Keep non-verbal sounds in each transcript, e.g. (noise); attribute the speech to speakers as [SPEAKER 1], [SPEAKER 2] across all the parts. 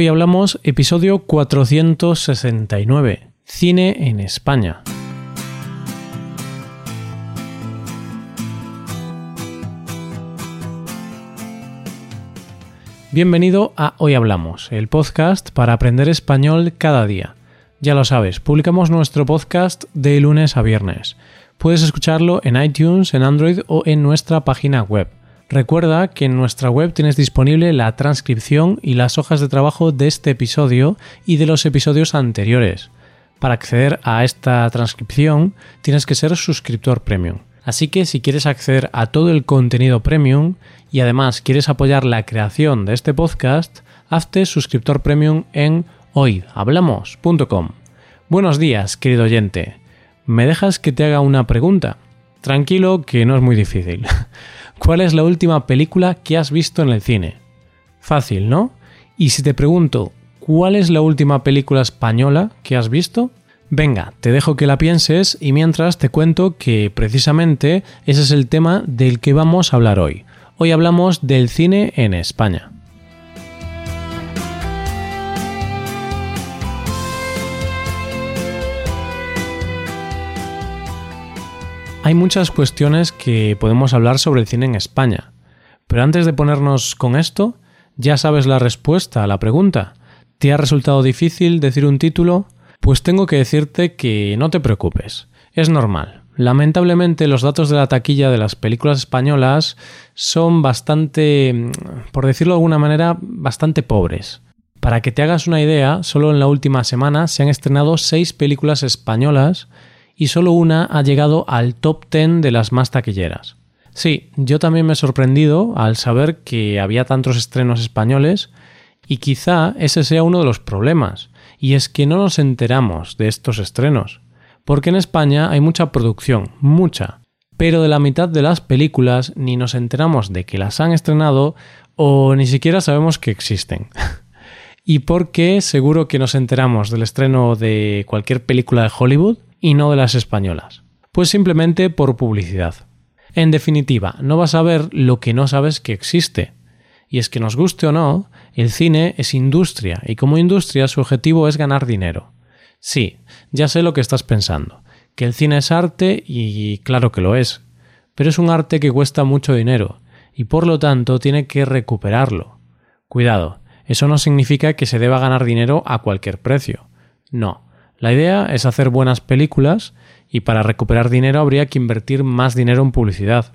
[SPEAKER 1] Hoy hablamos episodio 469, Cine en España. Bienvenido a Hoy Hablamos, el podcast para aprender español cada día. Ya lo sabes, publicamos nuestro podcast de lunes a viernes. Puedes escucharlo en iTunes, en Android o en nuestra página web. Recuerda que en nuestra web tienes disponible la transcripción y las hojas de trabajo de este episodio y de los episodios anteriores. Para acceder a esta transcripción tienes que ser suscriptor premium. Así que si quieres acceder a todo el contenido premium y además quieres apoyar la creación de este podcast, hazte suscriptor premium en hoyhablamos.com. Buenos días, querido oyente. ¿Me dejas que te haga una pregunta? Tranquilo que no es muy difícil. (laughs) ¿Cuál es la última película que has visto en el cine? Fácil, ¿no? Y si te pregunto, ¿cuál es la última película española que has visto? Venga, te dejo que la pienses y mientras te cuento que precisamente ese es el tema del que vamos a hablar hoy. Hoy hablamos del cine en España. Hay muchas cuestiones que podemos hablar sobre el cine en España, pero antes de ponernos con esto, ¿ya sabes la respuesta a la pregunta? ¿Te ha resultado difícil decir un título? Pues tengo que decirte que no te preocupes, es normal. Lamentablemente los datos de la taquilla de las películas españolas son bastante, por decirlo de alguna manera, bastante pobres. Para que te hagas una idea, solo en la última semana se han estrenado seis películas españolas y solo una ha llegado al top 10 de las más taquilleras. Sí, yo también me he sorprendido al saber que había tantos estrenos españoles y quizá ese sea uno de los problemas, y es que no nos enteramos de estos estrenos, porque en España hay mucha producción, mucha, pero de la mitad de las películas ni nos enteramos de que las han estrenado o ni siquiera sabemos que existen. (laughs) ¿Y por qué seguro que nos enteramos del estreno de cualquier película de Hollywood? Y no de las españolas? Pues simplemente por publicidad. En definitiva, no vas a ver lo que no sabes que existe. Y es que nos guste o no, el cine es industria y como industria su objetivo es ganar dinero. Sí, ya sé lo que estás pensando, que el cine es arte y claro que lo es, pero es un arte que cuesta mucho dinero y por lo tanto tiene que recuperarlo. Cuidado, eso no significa que se deba ganar dinero a cualquier precio. No, la idea es hacer buenas películas y para recuperar dinero habría que invertir más dinero en publicidad.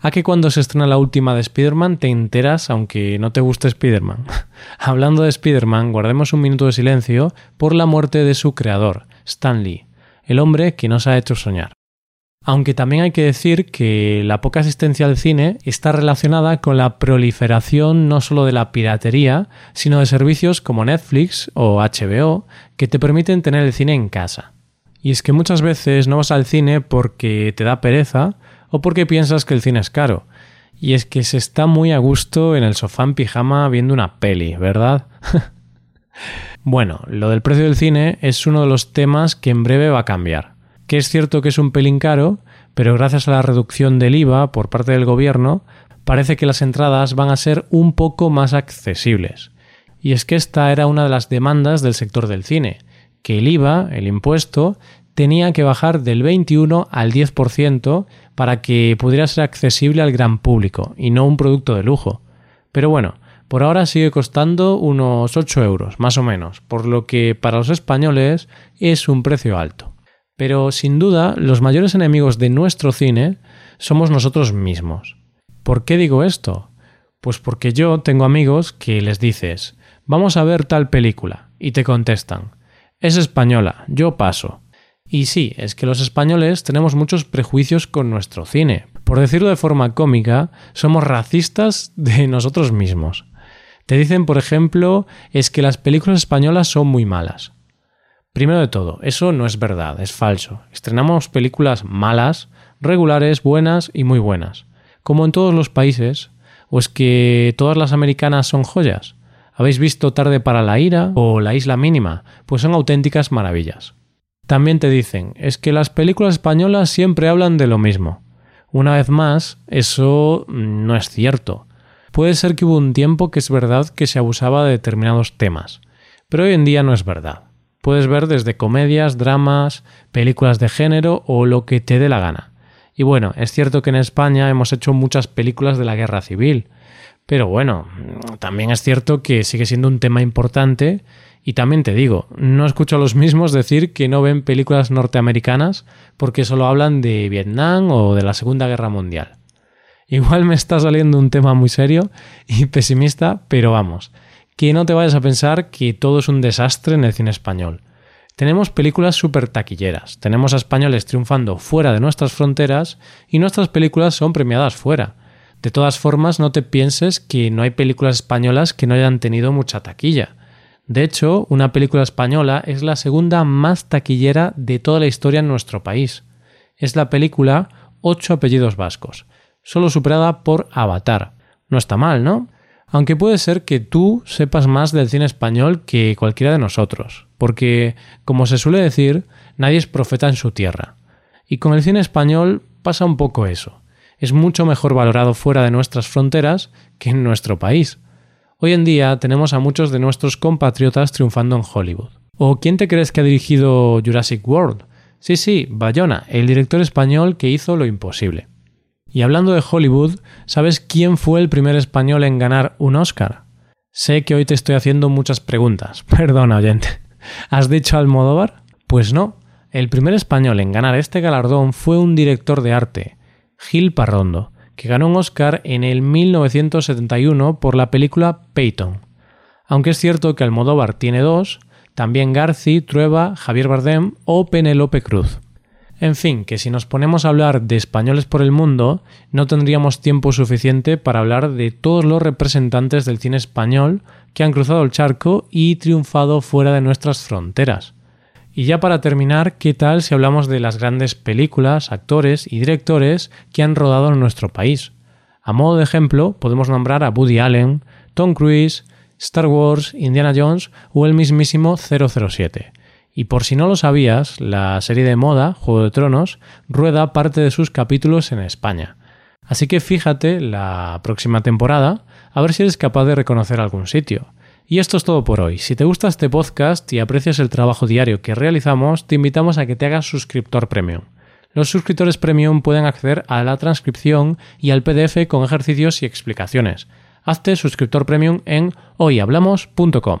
[SPEAKER 1] A que cuando se estrena la última de Spider-Man te enteras aunque no te guste Spider-Man. (laughs) Hablando de Spider-Man, guardemos un minuto de silencio por la muerte de su creador, Stan Lee, el hombre que nos ha hecho soñar. Aunque también hay que decir que la poca asistencia al cine está relacionada con la proliferación no solo de la piratería, sino de servicios como Netflix o HBO que te permiten tener el cine en casa. Y es que muchas veces no vas al cine porque te da pereza o porque piensas que el cine es caro. Y es que se está muy a gusto en el sofá en pijama viendo una peli, ¿verdad? (laughs) bueno, lo del precio del cine es uno de los temas que en breve va a cambiar que es cierto que es un pelín caro, pero gracias a la reducción del IVA por parte del gobierno, parece que las entradas van a ser un poco más accesibles. Y es que esta era una de las demandas del sector del cine, que el IVA, el impuesto, tenía que bajar del 21 al 10% para que pudiera ser accesible al gran público y no un producto de lujo. Pero bueno, por ahora sigue costando unos 8 euros, más o menos, por lo que para los españoles es un precio alto. Pero sin duda, los mayores enemigos de nuestro cine somos nosotros mismos. ¿Por qué digo esto? Pues porque yo tengo amigos que les dices, vamos a ver tal película, y te contestan, es española, yo paso. Y sí, es que los españoles tenemos muchos prejuicios con nuestro cine. Por decirlo de forma cómica, somos racistas de (laughs) nosotros mismos. Te dicen, por ejemplo, es que las películas españolas son muy malas. Primero de todo, eso no es verdad, es falso. Estrenamos películas malas, regulares, buenas y muy buenas. Como en todos los países. ¿O es que todas las americanas son joyas? ¿Habéis visto Tarde para la Ira o La Isla Mínima? Pues son auténticas maravillas. También te dicen, es que las películas españolas siempre hablan de lo mismo. Una vez más, eso no es cierto. puede ser que hubo un tiempo que es verdad que se abusaba de determinados temas, pero hoy en día no es verdad. Puedes ver desde comedias, dramas, películas de género o lo que te dé la gana. Y bueno, es cierto que en España hemos hecho muchas películas de la guerra civil, pero bueno, también es cierto que sigue siendo un tema importante y también te digo, no escucho a los (laughs) mismos decir que no ven películas norteamericanas porque solo hablan de Vietnam o de la Segunda Guerra Mundial. Igual me está saliendo un tema muy serio y pesimista, pero vamos, que no te vayas a pensar que todo es un desastre en el cine español. Tenemos películas súper taquilleras, tenemos a españoles triunfando fuera de nuestras fronteras y nuestras películas son premiadas fuera. De todas formas, no te pienses que no hay películas españolas que no hayan tenido mucha taquilla. De hecho, una película española es la segunda más taquillera de toda la historia en nuestro país. Es la película Ocho apellidos vascos, solo superada por Avatar. No está mal, ¿no? Aunque puede ser que tú sepas más del cine español que cualquiera de nosotros, porque, como se suele decir, nadie es profeta en su tierra. Y con el cine español pasa un poco eso es mucho mejor valorado fuera de nuestras fronteras que en nuestro país. Hoy en día tenemos a muchos de nuestros compatriotas triunfando en Hollywood. ¿O quién te crees que ha dirigido Jurassic World? Sí, sí, Bayona, el director español que hizo lo imposible. Y hablando de Hollywood, ¿sabes quién fue el primer español en ganar un Oscar? Sé que hoy te estoy haciendo muchas preguntas. (laughs) Perdona, oyente. ¿Has dicho Almodóvar? Pues no. El primer español en ganar este galardón fue un director de arte, Gil Parrondo, que ganó un Oscar en el 1971 por la película Peyton. Aunque es cierto que Almodóvar tiene dos, también Garci, Trueba, Javier Bardem o Penelope Cruz. En fin, que si nos ponemos a hablar de españoles por el mundo, no tendríamos tiempo suficiente para hablar de todos los representantes del cine español que han cruzado el charco y triunfado fuera de nuestras fronteras. Y ya para terminar, ¿qué tal si hablamos de las grandes películas, actores y directores que han rodado en nuestro país? A modo de ejemplo, podemos nombrar a Woody Allen, Tom Cruise, Star Wars, Indiana Jones o el mismísimo 007. Y por si no lo sabías, la serie de moda, Juego de Tronos, rueda parte de sus capítulos en España. Así que fíjate la próxima temporada a ver si eres capaz de reconocer algún sitio. Y esto es todo por hoy. Si te gusta este podcast y aprecias el trabajo diario que realizamos, te invitamos a que te hagas suscriptor premium. Los suscriptores premium pueden acceder a la transcripción y al PDF con ejercicios y explicaciones. Hazte suscriptor premium en hoyhablamos.com.